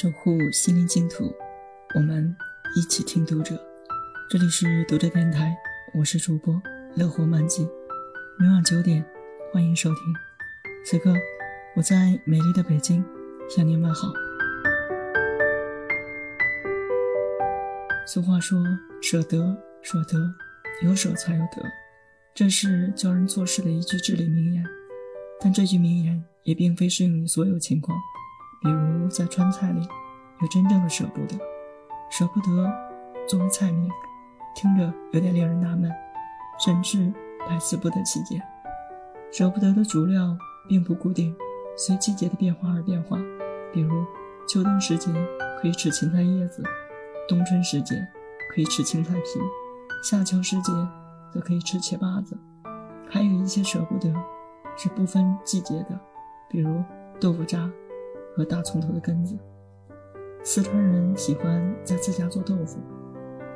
守护心灵净土，我们一起听读者。这里是读者电台，我是主播乐活漫记。每晚九点，欢迎收听。此刻，我在美丽的北京向您问好。俗话说：“舍得，舍得，有舍才有得。”这是教人做事的一句至理名言。但这句名言也并非适用于所有情况。比如在川菜里，有真正的舍不得。舍不得作为菜名，听着有点令人纳闷，甚至百思不得其解。舍不得的主料并不固定，随季节的变化而变化。比如秋冬时节可以吃芹菜叶子，冬春时节可以吃青菜皮，夏秋时节则可以吃茄巴子。还有一些舍不得是不分季节的，比如豆腐渣。和大葱头的根子。四川人喜欢在自家做豆腐，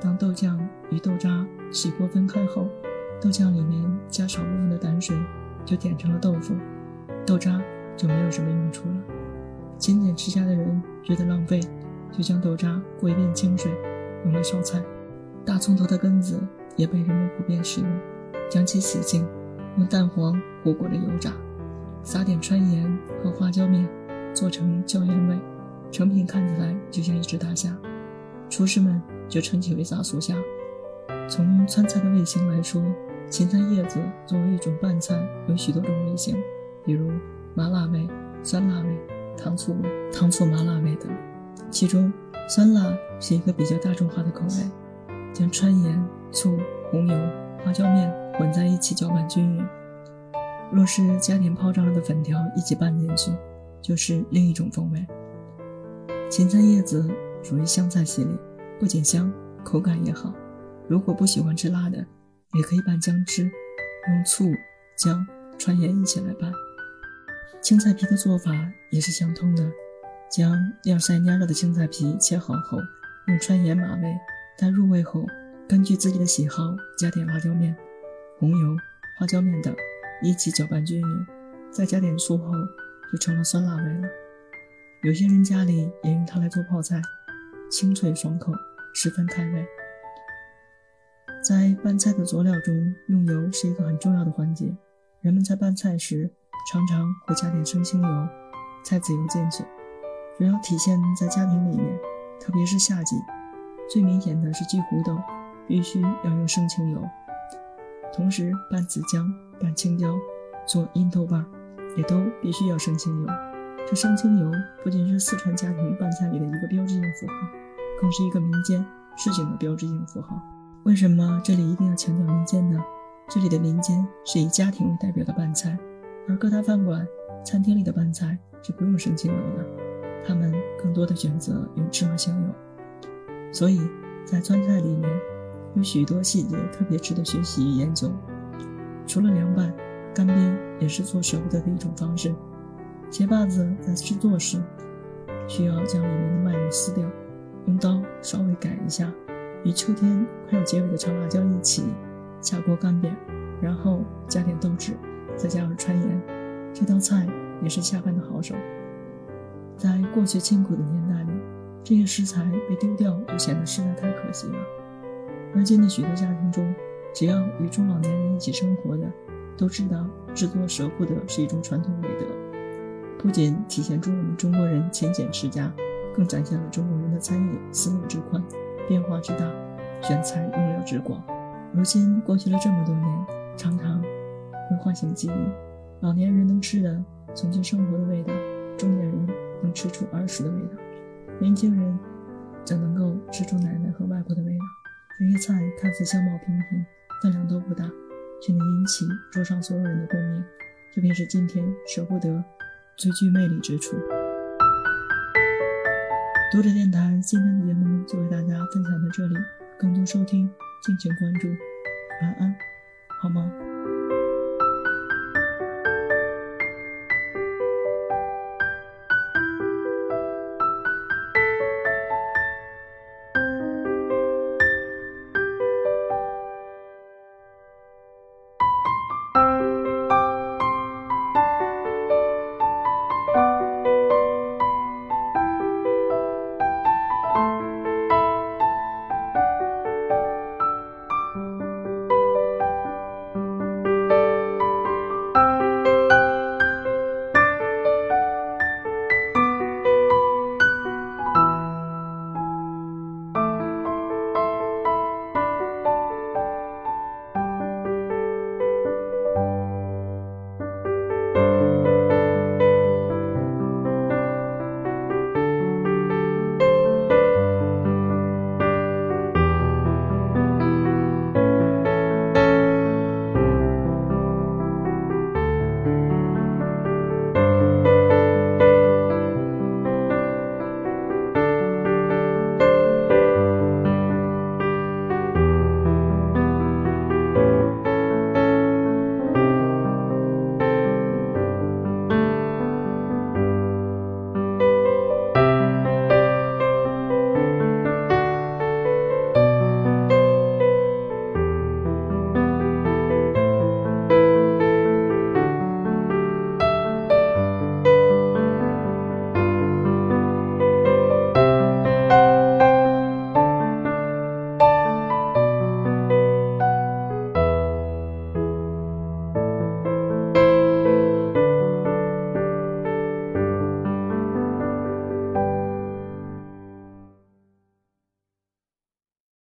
当豆浆与豆渣起锅分开后，豆浆里面加少部分的胆水，就点成了豆腐，豆渣就没有什么用处了。勤俭持家的人觉得浪费，就将豆渣过一遍清水，用来烧菜。大葱头的根子也被人们普遍使用，将其洗净，用蛋黄裹裹着油炸，撒点川盐和花椒面。做成椒盐味，成品看起来就像一只大虾，厨师们就称其为杂酥虾。从川菜的味型来说，芹菜叶子作为一种拌菜，有许多种味型，比如麻辣味、酸辣味、糖醋味、糖醋麻辣味等。其中，酸辣是一个比较大众化的口味，将川盐、醋、红油、花椒面混在一起搅拌均匀。若是加点泡胀了的粉条一起拌进去。就是另一种风味。芹菜叶子属于香菜系列，不仅香，口感也好。如果不喜欢吃辣的，也可以拌姜汁，用醋、姜、川盐一起来拌。青菜皮的做法也是相通的，将晾晒蔫了的青菜皮切好后，用川盐码味，待入味后，根据自己的喜好加点辣椒面、红油、花椒面等，一起搅拌均匀，再加点醋后。就成了酸辣味了。有些人家里也用它来做泡菜，清脆爽口，十分开胃。在拌菜的佐料中，用油是一个很重要的环节。人们在拌菜时，常常会加点生清油、菜籽油进去，主要体现在家庭里面，特别是夏季。最明显的是鸡糊豆，必须要用生清油。同时拌紫姜、拌青椒、做阴豆瓣。也都必须要生清油。这生清油不仅是四川家庭拌菜里的一个标志性符号，更是一个民间市井的标志性符号。为什么这里一定要强调民间呢？这里的民间是以家庭为代表的拌菜，而各大饭馆、餐厅里的拌菜是不用生清油的，他们更多的选择用芝麻香油。所以在川菜里面有许多细节特别值得学习与研究。除了凉拌。干煸也是做舍不得的一种方式。茄把子在制作时，需要将里面的麦肉撕掉，用刀稍微改一下，与秋天快要结尾的炒辣椒一起下锅干煸，然后加点豆豉，再加入川盐。这道菜也是下饭的好手。在过去清苦的年代里，这些食材被丢掉就显得实在太可惜了。而今的许多家庭中，只要与中老年人一起生活的。都知道制作舍不得是一种传统美德，不仅体现出我们中国人勤俭持家，更展现了中国人的餐饮思路之宽、变化之大、选材用料之广。如今过去了这么多年，常常会唤醒记忆。老年人能吃的从前生活的味道，中年人能吃出儿时的味道，年轻人则能够吃出奶奶和外婆的味道。这些菜看似相貌平平，分量都不大。却能引起桌上所有人的共鸣，这便是今天舍不得最具魅力之处。读者电台今天的节目就为大家分享到这里，更多收听敬请关注。晚安，好吗？